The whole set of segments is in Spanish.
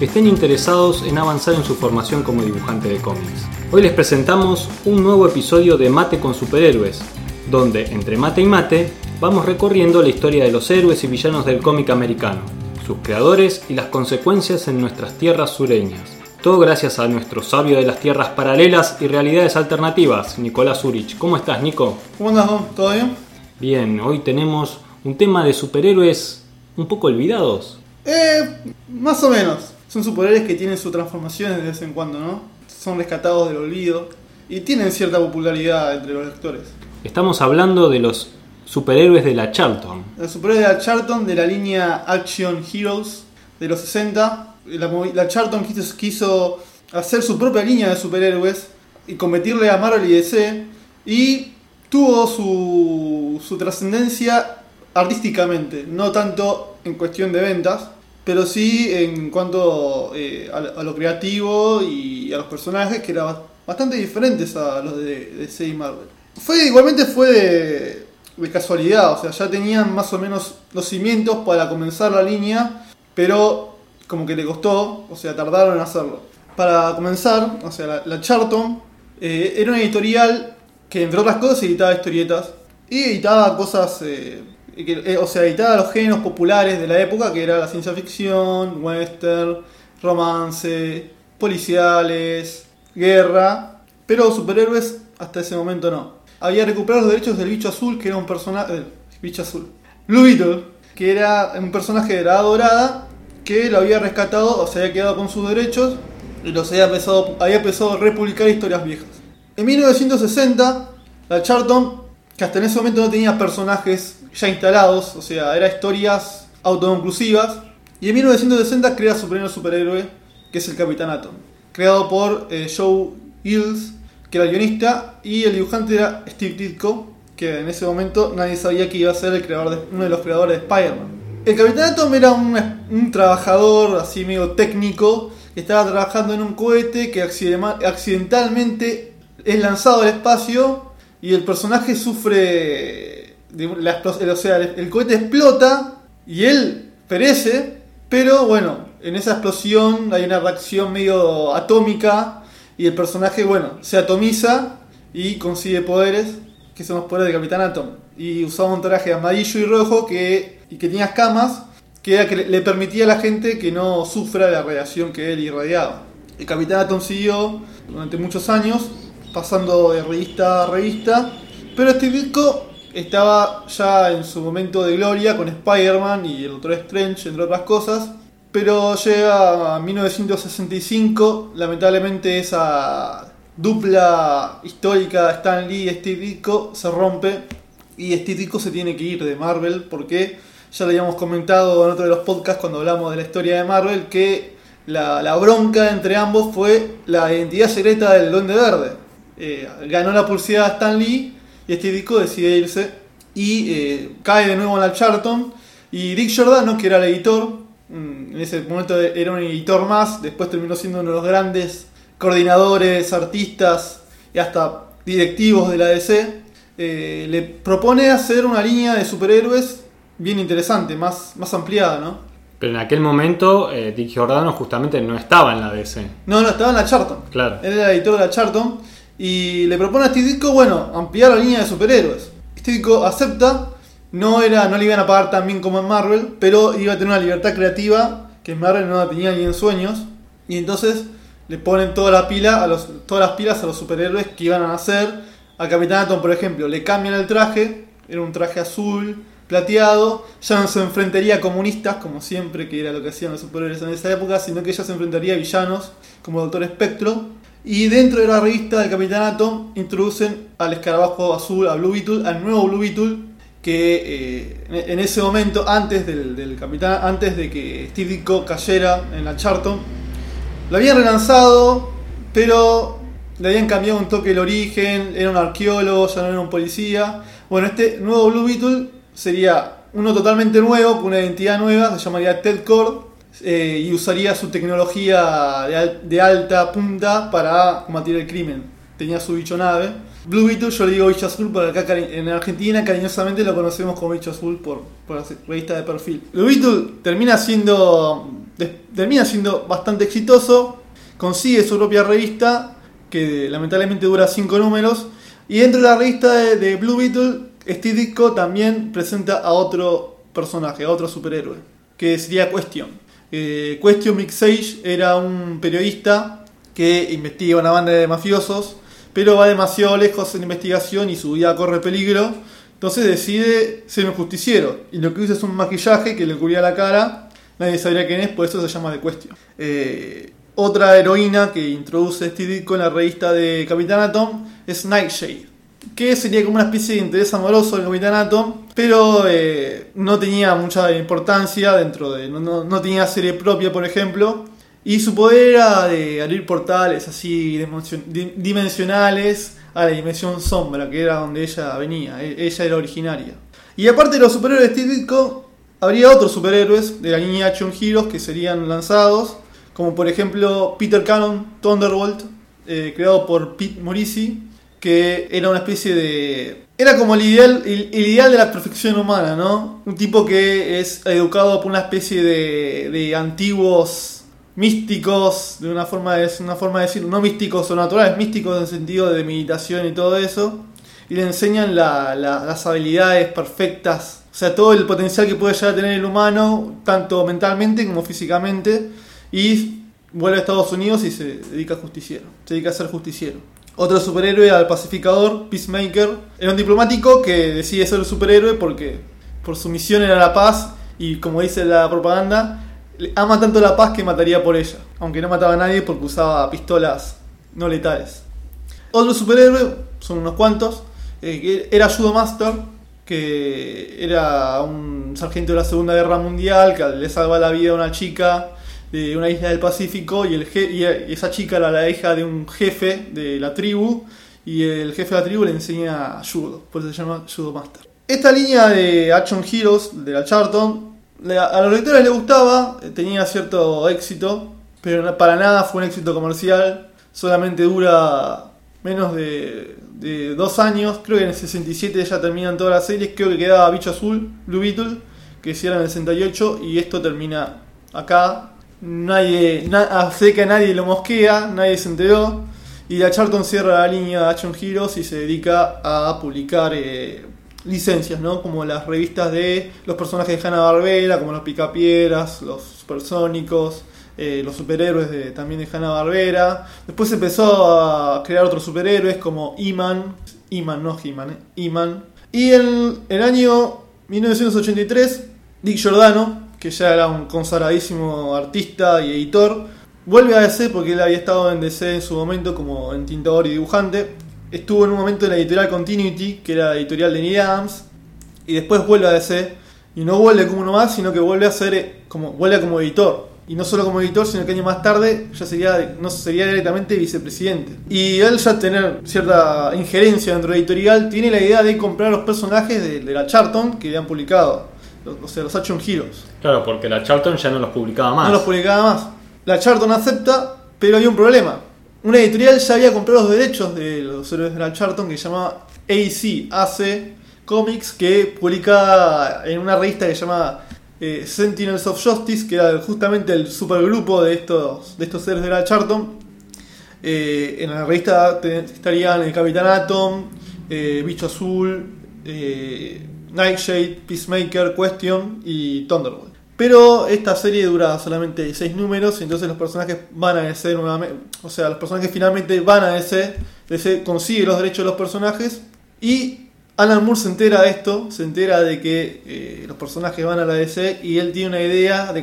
que estén interesados en avanzar en su formación como dibujante de cómics. Hoy les presentamos un nuevo episodio de Mate con Superhéroes, donde entre mate y mate vamos recorriendo la historia de los héroes y villanos del cómic americano, sus creadores y las consecuencias en nuestras tierras sureñas. Todo gracias a nuestro sabio de las tierras paralelas y realidades alternativas, Nicolás Urich. ¿Cómo estás, Nico? ¿Cómo andas, ¿Todo bien? Bien, hoy tenemos un tema de superhéroes un poco olvidados. Eh, más o menos. Son superhéroes que tienen sus transformaciones de vez en cuando, ¿no? Son rescatados del olvido y tienen cierta popularidad entre los lectores. Estamos hablando de los superhéroes de la Charlton. Los superhéroes de la Charlton de la línea Action Heroes de los 60. La, la Charlton quiso, quiso hacer su propia línea de superhéroes y competirle a Marvel y DC y tuvo su, su trascendencia artísticamente, no tanto en cuestión de ventas, pero sí en cuanto eh, a, lo creativo y a los personajes que eran bastante diferentes a los de DC y Marvel. Fue, igualmente fue de, de, casualidad, o sea, ya tenían más o menos los cimientos para comenzar la línea, pero como que le costó, o sea, tardaron en hacerlo. Para comenzar, o sea, la, Charlton eh, era una editorial que entre otras cosas editaba historietas y editaba cosas eh, eh, o sea, editaba los géneros populares de la época, que era la ciencia ficción, western, romance, policiales, guerra, pero superhéroes hasta ese momento no. Había recuperado los derechos del bicho azul, que era un personaje... Eh, bicho azul. Blue Beetle, que era un personaje de la Edad Dorada, que lo había rescatado, o se había quedado con sus derechos, y los había empezado, había empezado a republicar historias viejas. En 1960, la Charlton, que hasta en ese momento no tenía personajes ya instalados, o sea, eran historias autoconclusivas. Y en 1960 crea su primer superhéroe, que es el Capitán Atom, creado por eh, Joe Hills, que era el guionista, y el dibujante era Steve Ditko, que en ese momento nadie sabía que iba a ser el creador de, uno de los creadores de Spider-Man. El Capitán Atom era un, un, trabajador así medio técnico, que estaba trabajando en un cohete que accidentalmente es lanzado al espacio y el personaje sufre o sea, el cohete explota y él perece, pero bueno, en esa explosión hay una reacción medio atómica y el personaje, bueno, se atomiza y consigue poderes, que son los poderes de Capitán Atom. Y usaba un traje amarillo y rojo que, y que tenía escamas, que, que le permitía a la gente que no sufra la radiación que él irradiaba. El Capitán Atom siguió durante muchos años, pasando de revista a revista, pero este disco estaba ya en su momento de gloria con Spider-Man y el Doctor Strange, entre otras cosas. Pero llega a 1965, lamentablemente esa dupla histórica Stan Lee y Steve se rompe y Steve Ditko se tiene que ir de Marvel porque ya le habíamos comentado en otro de los podcasts cuando hablamos de la historia de Marvel que la, bronca entre ambos fue la identidad secreta del Duende Verde. Eh, ganó la pulsada Stan Lee y este disco decide irse y eh, cae de nuevo en la Charlton. Y Dick Giordano, que era el editor, mm, en ese momento era un editor más, después terminó siendo uno de los grandes coordinadores, artistas y hasta directivos de la DC, eh, le propone hacer una línea de superhéroes bien interesante, más, más ampliada, ¿no? Pero en aquel momento eh, Dick Giordano justamente no estaba en la DC. No, no, estaba en la Charlton. Claro. Él era editor de la Charlton y le propone a este bueno, ampliar la línea de superhéroes. Este disco acepta, no, era, no le iban a pagar tan bien como en Marvel, pero iba a tener una libertad creativa que en Marvel no la tenía ni en sueños. Y entonces le ponen toda la pila a los, todas las pilas a los superhéroes que iban a hacer. A Capitán Atom, por ejemplo, le cambian el traje, era un traje azul, plateado, ya no se enfrentaría a comunistas, como siempre, que era lo que hacían los superhéroes en esa época, sino que ya se enfrentaría a villanos, como Doctor Espectro. Y dentro de la revista del Capitán Atom introducen al escarabajo azul, a Blue Beetle, al nuevo Blue Beetle, que eh, en ese momento, antes del, Capitán, antes de que Steve Ditko cayera en la Charlton, Lo habían relanzado, pero le habían cambiado un toque el origen, era un arqueólogo, ya no era un policía. Bueno, este nuevo Blue Beetle sería uno totalmente nuevo, con una identidad nueva, se llamaría Ted Cord eh, y usaría su tecnología de, al- de alta punta para combatir el crimen. Tenía su bicho nave. Blue Beetle, yo le digo bicho azul, porque acá en Argentina cariñosamente lo conocemos como bicho azul por, la revista de perfil. Blue Beetle termina siendo, termina siendo bastante exitoso, consigue su propia revista, que lamentablemente dura 5 números, y dentro de la revista de, de Blue Beetle, Steve Ditko también presenta a otro personaje, a otro superhéroe, que sería Question. Eh, Question Mick Sage era un periodista que investiga una banda de mafiosos, pero va demasiado lejos en investigación y su vida corre peligro. Entonces decide ser un justiciero. Y lo que usa es un maquillaje que le cubría la cara. Nadie sabría quién es, por eso se llama The Question. Eh, otra heroína que introduce Steve Ditko en la revista de Capitán Atom es Nightshade. Que sería como una especie de interés amoroso del Capitán Atom, pero eh, no tenía mucha importancia dentro de. No, no- no tenía serie propia, por ejemplo. Y su poder era de abrir portales así dimension- di- dimensionales a la dimensión sombra, que era donde ella venía. E- Ella era originaria. Y aparte de los superhéroes Ditko, habría otros superhéroes de la línea Action Heroes que serían lanzados, como por ejemplo Peter Cannon Thunderbolt, eh, creado por Pete Morisi, que era una especie de... Era como el ideal, el, ideal de la perfección humana, ¿no? Un tipo que es educado por una especie de, de antiguos místicos, de una forma de, una forma de decir, no místicos o naturales, místicos en el sentido de meditación y todo eso, y le enseñan la- la- las habilidades perfectas, o sea, todo el potencial que puede llegar a tener el humano, tanto mentalmente como físicamente, y vuelve a Estados Unidos y se dedica a justiciero, se dedica a ser justiciero. Otro superhéroe al pacificador, Peacemaker, era un diplomático que decide ser superhéroe porque por su misión era la paz y como dice la propaganda, ama tanto la paz que mataría por ella, aunque no mataba a nadie porque usaba pistolas no letales. Otro superhéroe, son unos cuantos, eh, era Judo Master, que era un sargento de la Segunda Guerra Mundial que le salva la vida a una chica de una isla del Pacífico y, el y esa chica era la hija de un jefe de la tribu y el jefe de la tribu le enseña judo, por eso se llama Judo Master. Esta línea de Action Heroes de la Charlton a los lectores les gustaba, eh, tenía cierto éxito, pero para nada fue un éxito comercial, solamente dura menos de, de dos años, creo que en el 67 ya terminan todas las series, creo que quedaba Bicho Azul, Blue Beetle, que hiciera en el 68 y esto termina acá. Nadie, na- a nadie lo mosquea, nadie se enteró. Y la Charlton cierra la línea de Action Heroes y se dedica a publicar eh, licencias, ¿no? Como las revistas de los personajes de Hanna-Barbera, como los Picapiedras, los Supersónicos, eh, los superhéroes de, también de Hanna-Barbera. Después empezó a crear otros superhéroes como Iman, Iman, no He-Man, eh, Iman. Y en el año 1983, Dick Giordano, que ya era un consagradísimo artista y editor, vuelve a DC porque él había estado en DC en su momento como entintador y dibujante. Estuvo en un momento en la editorial Continuity, que era la editorial de Neil Adams, y después vuelve a DC. Y no vuelve como uno más, sino que vuelve a ser eh, como, vuelve como editor. Y no solo como editor, sino que años más tarde ya sería, no sería directamente vicepresidente. Y él ya tener cierta injerencia dentro de la editorial, tiene la idea de comprar los personajes de, de la Charlton que habían publicado. Los- O sea, los Action Heroes. Claro, porque la Charlton ya no los publicaba más. No los publicaba más. La Charlton acepta, pero hay un problema. Una editorial ya había comprado los derechos de los héroes de la Charlton que se llamaba AC, AC Comics, que publicaba en una revista que se llama eh, Sentinels of Justice, que era justamente el supergrupo de estos, de estos héroes de la Charlton. Eh, en la revista te- estarían el Capitán Atom, eh, Bicho Azul, eh, Nightshade, Peacemaker, Question y Thunderbolt. Pero esta serie dura solamente 6 números, y entonces los personajes van a DC nuevamente. O sea, los personajes finalmente van a DC. DC consigue los derechos de los personajes. Y Alan Moore se entera de esto, se entera de que eh, los personajes van a la DC. Y él tiene una idea de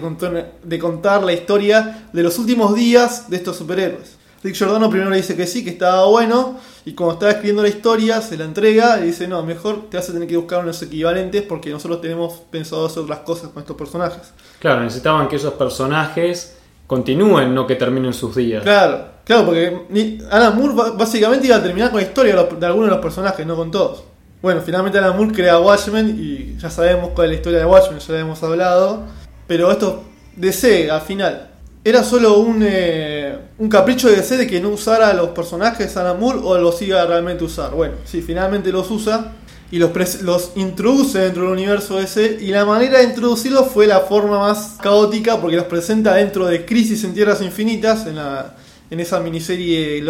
de contar la historia de los últimos días de estos superhéroes. Rick Giordano primero le dice que sí, que estaba bueno. Y cuando estaba escribiendo la historia, se la entrega y dice: No, mejor te vas a tener que buscar unos equivalentes porque nosotros tenemos pensado hacer otras cosas con estos personajes. Claro, necesitaban que esos personajes continúen, no que terminen sus días. Claro, claro, porque Alan Moore básicamente iba a terminar con la historia de algunos de los personajes, no con todos. Bueno, finalmente Alan Moore crea Watchmen y ya sabemos cuál es la historia de Watchmen, ya la hemos hablado. Pero esto, DC al final, ¿era solo un, eh, un capricho de DC de que no usara a los personajes Alan Moore o los iba a realmente usar? Bueno, sí, finalmente los usa y los, introduce dentro del universo DC y la manera de introducirlos fue la forma más caótica porque los presenta dentro de Crisis en Tierras Infinitas, en, la, en esa miniserie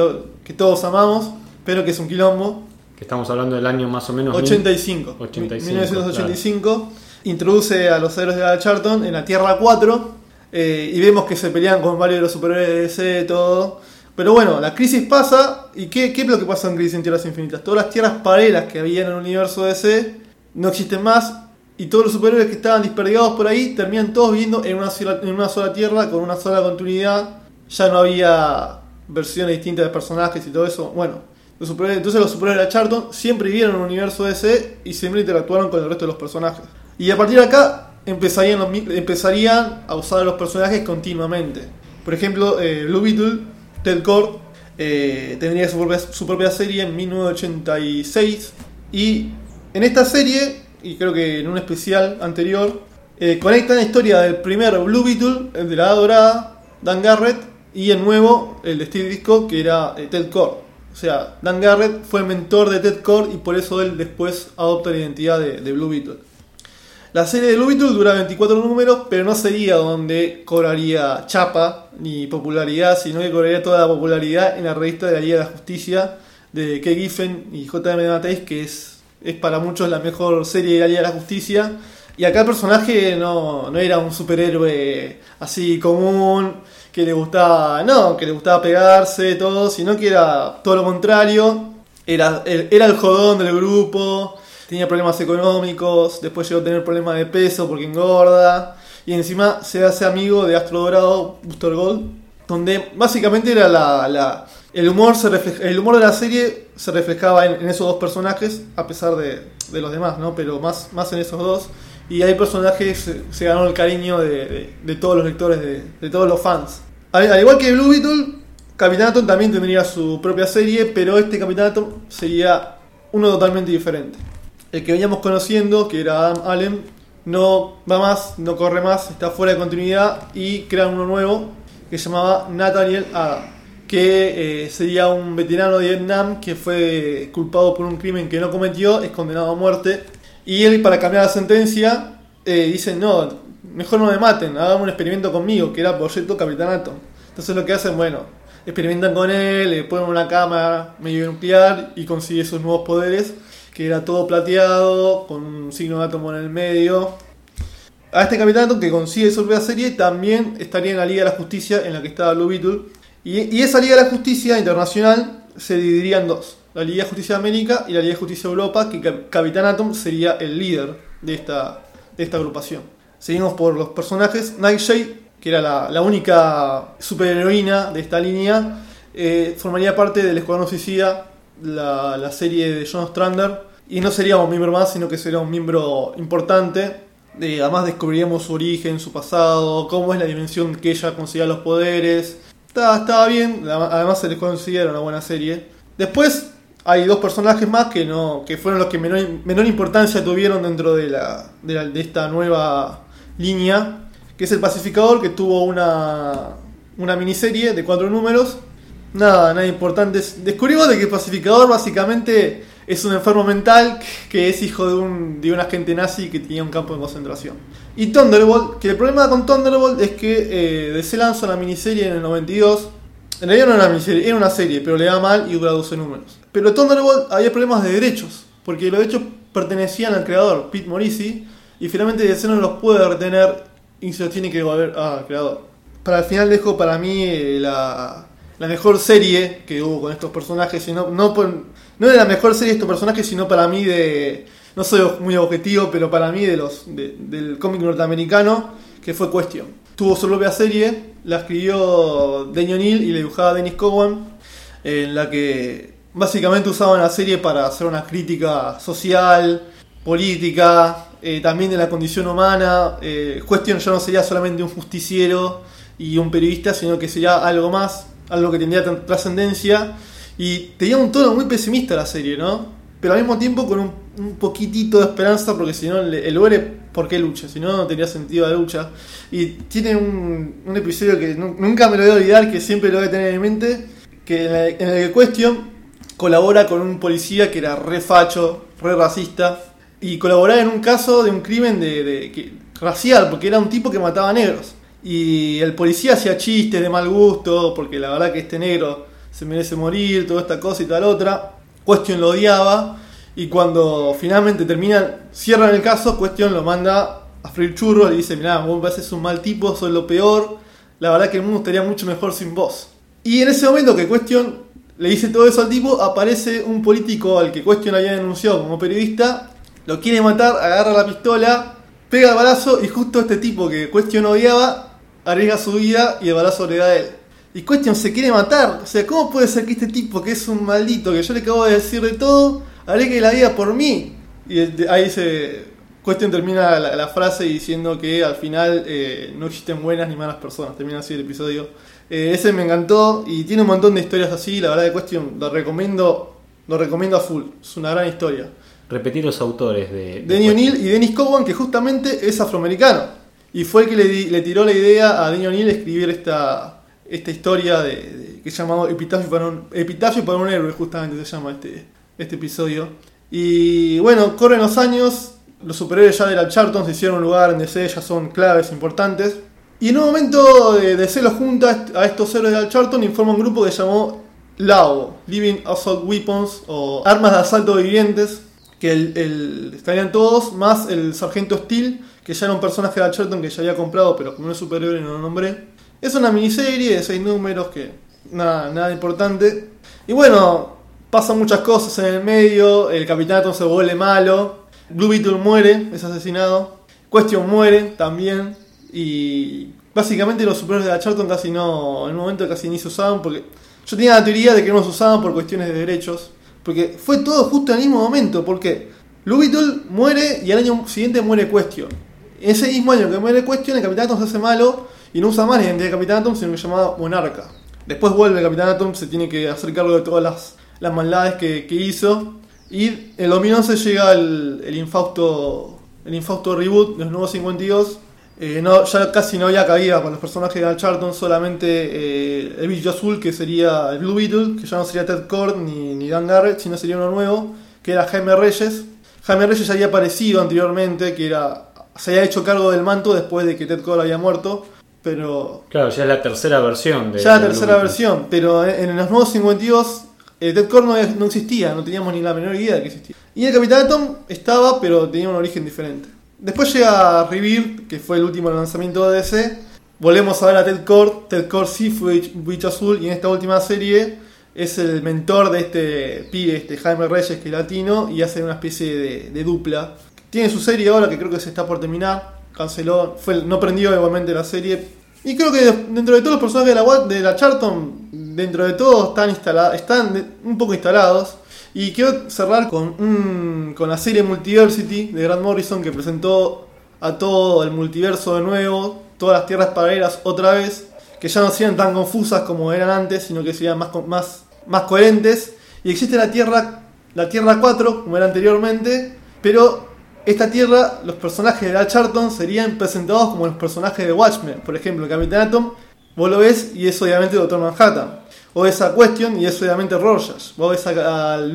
que todos amamos, pero que es un quilombo. Que estamos hablando del año más o menos. mil- 85. 85, 1985. Introduce a los héroes de la Charlton en la Tierra 4. Eh, y vemos que se pelean con varios de los superhéroes de DC, todo. Pero bueno, la crisis pasa. ¿Y qué, qué es lo que pasa en Crisis en Tierras Infinitas? Todas las tierras paralelas que había en el universo DC no existen más. Y todos los superhéroes que estaban dispergados por ahí terminan todos viviendo en una, sola, en una sola tierra con una sola continuidad. Ya no había versiones distintas de personajes y todo eso. Bueno, entonces los superhéroes de Charlton siempre vivieron en el universo DC y siempre interactuaron con el resto de los personajes. Y a partir de acá empezarían, empezarían a usar a los personajes continuamente. Por ejemplo, Blue Beetle, Ted Kord, tendría su propia, su propia serie en 1986. Y en esta serie, y creo que en un especial anterior, eh, conectan la historia del primer Blue Beetle, el de la Edad Dorada, Dan Garrett, y el nuevo, el de Steve Disco, que era eh, Ted Kord. O sea, Dan Garrett fue mentor de Ted Kord y por eso él después adopta la identidad de, de Blue Beetle. La serie de Beetle dura 24 números, pero no sería donde cobraría chapa ni popularidad, sino que cobraría toda la popularidad en la revista de la Liga de la Justicia de Kay Giffen y J.M. Mattheis, que es, es para muchos la mejor serie de la Liga de la Justicia. Y acá el personaje no, no era un superhéroe así común, que le gustaba, no, que le gustaba pegarse, todo, sino que era todo lo contrario. Era, era el jodón del grupo, tenía problemas económicos, después llegó a tener problemas de peso porque engorda. Y encima se hace amigo de Astro Dorado, Booster Gold, donde básicamente era la, el, humor se el humor de la serie se reflejaba en, esos dos personajes, a pesar de, de los demás, ¿no? Pero más, más en esos dos. Y hay personajes, se, se ganó el cariño de, de- todos los lectores, de, de todos los fans. Al, al igual que Blue Beetle, Capitán Atom también tendría su propia serie, pero este Capitán Atom sería uno totalmente diferente. El que veníamos conociendo, que era Adam Allen, no va más, no corre más, está fuera de continuidad y crean uno nuevo que se llamaba Nathaniel Adam, que eh, sería un veterano de Vietnam que fue culpado por un crimen que no cometió, es condenado a muerte y él para cambiar la sentencia eh, dice no, mejor no me maten, hagan un experimento conmigo, que era Proyecto Capitán Atom. Entonces lo que hacen, bueno, experimentan con él, le ponen una cámara medio nuclear y consigue esos nuevos poderes, que era todo plateado, con un signo de átomo en el medio. A este Capitán que consigue su propia serie también estaría en la Liga de la Justicia en la que estaba Blue Beetle. Y, y esa Liga de la Justicia internacional se dividiría en dos. La Liga de Justicia de América y la Liga de Justicia de Europa, que Cap- Capitán Atom sería el líder de esta, de esta agrupación. Seguimos por los personajes. Nightshade, que era la, la única superheroína de esta línea, eh, formaría parte del Escuadrón Suicida, la, serie de John Strander. Y no sería un miembro más, sino que sería un miembro importante. Eh, además descubriríamos su origen, su pasado, cómo es la dimensión que ella conseguía los poderes. Estaba, bien, además se les considera una buena serie. Después hay dos personajes más que no que fueron los que menor, menor importancia tuvieron dentro de, de, la- de esta nueva línea, que es el pacificador, que tuvo una, una miniserie de cuatro números. Nada, nada importante. Descubrimos de que el pacificador básicamente es un enfermo mental que es hijo de un, de un agente nazi que tenía un campo de concentración. Y Thunderbolt, que el problema con Thunderbolt es que eh, DC lanzó una miniserie en el 92. En realidad no era una miniserie, era una serie, pero le da mal y dura 12 números. Pero Thunderbolt había problemas de derechos, porque los derechos pertenecían al creador, Pete Morisi, y finalmente DC no los puede retener y se los tiene que devolver al creador. Para el final dejo para mí eh, la, la mejor serie que hubo con estos personajes, y no, no, de la mejor serie de estos personajes, sino para mí de... No soy muy objetivo, pero para mí de los de- del cómic norteamericano, que fue Question. Tuvo su propia serie, la escribió Daniel O'Neill y la dibujaba Dennis Cowan, en la que básicamente usaban la serie para hacer una crítica social, política, eh, también de la condición humana. Eh, Question ya no sería solamente un justiciero, y un periodista, sino que sería algo más, algo que tendría tr- trascendencia. Y tenía un tono muy pesimista la serie, ¿no? Pero al mismo tiempo con un, un poquitito de esperanza, porque si no, el, el ¿por qué lucha? Si no, no tendría sentido la lucha. Y tiene un, un episodio que nu- nunca me lo voy a olvidar, que siempre lo voy a tener en mente, que en el, que Question colabora con un policía que era re facho, re racista, y colaboraba en un caso de un crimen de, racial, porque era un tipo que mataba negros. Y el policía hacía chistes de mal gusto, porque la verdad que este negro se merece morir, toda esta cosa y tal otra. Question lo odiaba, y cuando finalmente terminan, cierran el caso, Question lo manda a freír churros, le dice, mirá, vos me un mal tipo, sos lo peor, la verdad que el mundo estaría mucho mejor sin vos. Y en ese momento que Question le dice todo eso al tipo, aparece un político al que Question había denunciado como periodista, lo quiere matar, agarra la pistola, pega el balazo y justo este tipo que Question odiaba, arriesga su vida y le da a él. Y Question se quiere matar, o sea, ¿cómo puede ser que este tipo que es un maldito, que yo le acabo de decir de todo, arriesgue la vida por mí? Y ahí se... Question termina la, la frase diciendo que al final eh, no existen buenas ni malas personas. Termina así el episodio. Eh, ese me encantó y tiene un montón de historias así. La verdad de Question lo recomiendo, lo recomiendo a full. Es una gran historia. Repetir los autores de. de Denny O'Neill y Dennis Cowan, que justamente es afroamericano. Y fue el que le, tiró la idea a Denny O'Neill escribir esta, esta historia de, que se llama Epitafio para, un, Epitafio para un héroe, justamente se llama este, este episodio. Y bueno, corren los años, los superhéroes ya de la Charlton se hicieron lugar en DC, ya son claves importantes. Y en un momento de DC los junta a estos héroes de la Charlton y forma un grupo que llamó LAO, Living Assault Weapons, o Armas de Asalto Vivientes, que estarían todos, más el Sargento Steel, que ya era un personaje de la Charlton que ya había comprado, pero como no es superhéroe no lo nombré. Es una miniserie de seis números que nada, nada importante. Y bueno, pasan muchas cosas en el medio, el Capitán se vuelve malo, Blue Beetle muere, es asesinado, Question muere también, y básicamente los superhéroes de la Charlton casi no, en un momento casi ni se usaban, porque yo tenía la teoría de que no se usaban por cuestiones de derechos, porque fue todo justo en el mismo momento, porque Blue Beetle muere y al año siguiente muere Question. Ese mismo año que muere Question, el Capitán Atom se hace malo y no usa más la identidad de Capitán Atom, sino que se llamaba Monarca. Después vuelve el Capitán Atom, se tiene que hacer cargo de todas las, las maldades que, que hizo. Y en 2011 llega el, el infausto el infausto reboot de los nuevos 52. Eh, no, ya casi no había cabida para los personajes de Al Charlton, solamente eh, el bicho azul, que sería el Blue Beetle, que ya no sería Ted Cord ni, ni Dan Garrett, sino sería uno nuevo, que era Jaime Reyes. Jaime Reyes ya había aparecido anteriormente, que era se había hecho cargo del manto después de que Ted Cord había muerto, pero Claro, ya es la tercera versión de. ya la tercera versión, pero en los nuevos 52 eh, Ted Cord no, no existía, no teníamos ni la menor idea de que existía. Y el Capitán Atom estaba, pero tenía un origen diferente. Después llega Rebirth, que fue el último lanzamiento de DC. Volvemos a ver a Ted Cord. Ted Cord sí fue bicho azul y en esta última serie es el mentor de este pibe, este Jaime Reyes, que es latino, y hace una especie de, de dupla. Tiene su serie ahora que creo que se está por terminar. Canceló, fue, no prendió igualmente la serie. Y creo que dentro de todos los personajes de la, de la Charlton, dentro de todo están, instala- están un poco instalados. Y quiero cerrar con, un- con la serie Multiversity de Grant Morrison que presentó a todo el multiverso de nuevo, todas las tierras paralelas otra vez, que ya no sean tan confusas como eran antes, sino que sean más, más, más coherentes. Y existe la Tierra, la Tierra 4, como era anteriormente, pero esta Tierra, los personajes de la Charlton serían presentados como los personajes de Watchmen. Por ejemplo, Capitán Atom, vos lo ves y es obviamente Doctor Manhattan. O ves a Question y es obviamente Rorschach. Vos ves a, a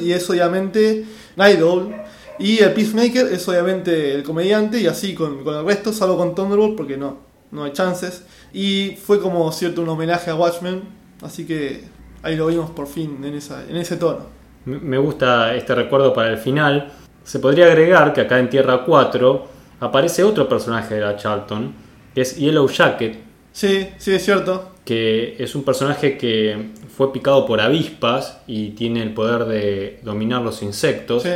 y es obviamente Night Owl. Y el Peacemaker es obviamente el comediante y así con, con el resto, salvo con Thunderbolt porque no, no hay chances. Y fue como cierto un homenaje a Watchmen, así que ahí lo vimos por fin en, esa, en ese tono. Me gusta este recuerdo para el final. Se podría agregar que acá en Tierra 4 aparece otro personaje de la Charlton, que es Yellow Jacket, Sí, sí, es cierto. que es un personaje que fue picado por avispas y tiene el poder de dominar los insectos, Sí,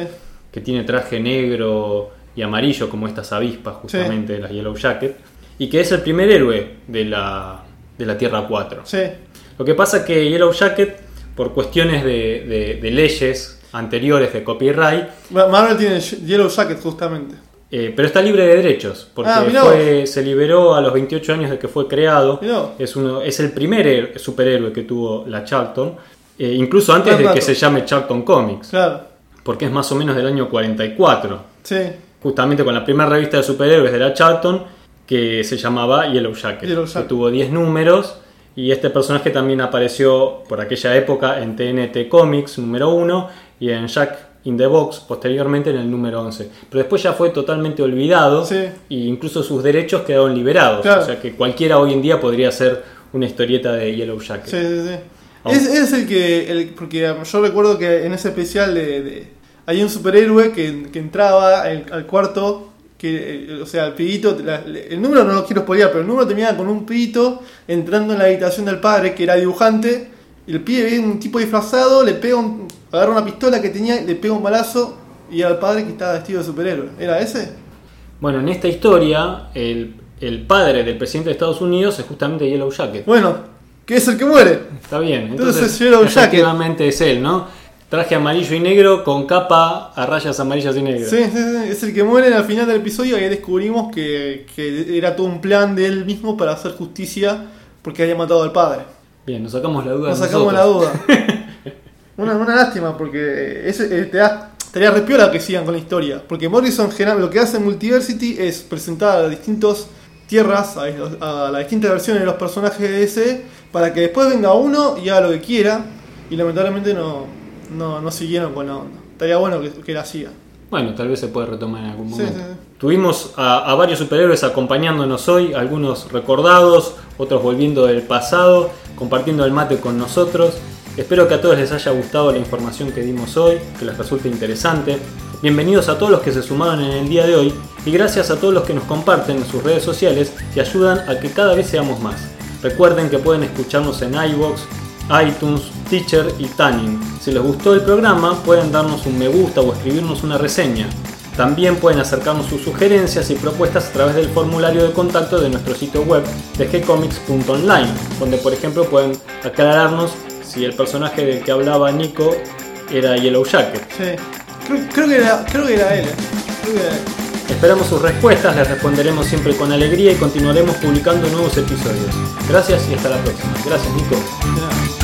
que tiene traje negro y amarillo como estas avispas justamente de las Yellow Jacket, y que es el primer héroe de la, de la Tierra 4. sí. Lo que pasa es que Yellow Jacket, por cuestiones de, de- de leyes anteriores de copyright, Ma- Marvel tiene Yellow Jacket justamente. eh, pero está libre de derechos, porque Ah, fue- se liberó a los 28 años de que fue creado. Es, uno, es el primer superhéroe que tuvo la Charlton, eh, incluso antes de que se llame Charlton Comics, Claro. porque es más o menos del año 44, Sí. justamente con la primera revista de superhéroes de la Charlton, que se llamaba Yellow Jacket, Yellow que Jacket. tuvo 10 números. Y este personaje también apareció por aquella época en TNT Comics número 1 y en Jack in the Box posteriormente en el número 11. Pero después ya fue totalmente olvidado Sí. e incluso sus derechos quedaron liberados. Claro. O sea que cualquiera hoy en día podría hacer una historieta de Yellow Jacket. Sí, sí, sí. Oh. Es, es el que. El, porque um, yo recuerdo que en ese especial de. de- hay un superhéroe que, que entraba al, al cuarto. Que, eh, o sea, el pibito. la- el número no lo quiero spoilear, pero el número terminaba con un pibito entrando en la habitación del padre, que era dibujante. El pibe ve un tipo disfrazado, le pega un, agarra una pistola que tenía, le pega un balazo. Y el padre que estaba vestido de superhéroe. ¿Era ese? Bueno, en esta historia, el, el padre del presidente de Estados Unidos es justamente Yellow Jacket. Bueno, que es el que muere. Está bien. Entonces, Entonces, Yellow Jacket. efectivamente es él, ¿no? Traje amarillo y negro con capa a rayas amarillas y negras. Sí, sí, sí, es el que muere al final del episodio y ahí descubrimos que, que era todo un plan de él mismo para hacer justicia porque había matado al padre. Bien, nos sacamos la duda. Nos sacamos la duda. una, una lástima porque ese, eh, te da, estaría repiola que sigan con la historia. Porque Morrison general, lo que hace en Multiversity es presentar a distintas tierras, a, a las distintas versiones de los personajes de DC, para que después venga uno y haga lo que quiera. Y lamentablemente no, no, no siguieron con la onda. Estaría bueno que, que la siga. Bueno, tal vez se puede retomar en algún Sí, momento. sí, sí. Tuvimos a, a varios superhéroes acompañándonos hoy, algunos recordados, otros volviendo del pasado, compartiendo el mate con nosotros. Espero que a todos les haya gustado la información que dimos hoy, que les resulte interesante. Bienvenidos a todos los que se sumaron en el día de hoy y gracias a todos los que nos comparten en sus redes sociales y ayudan a que cada vez seamos más. Recuerden que pueden escucharnos en iVoox, iTunes, Teacher y Tuning. Si les gustó el programa, pueden darnos un me gusta o escribirnos una reseña. También pueden acercarnos sus sugerencias y propuestas a través del formulario de contacto de nuestro sitio web de gcomics.online, donde por ejemplo pueden aclararnos si el personaje del que hablaba Nico era Yellow Jacket. Sí. Creo, creo que era, creo que era él. eh. Creo que era él. Esperamos sus respuestas, les responderemos siempre con alegría y continuaremos publicando nuevos episodios. Gracias y hasta la próxima. Gracias Nico.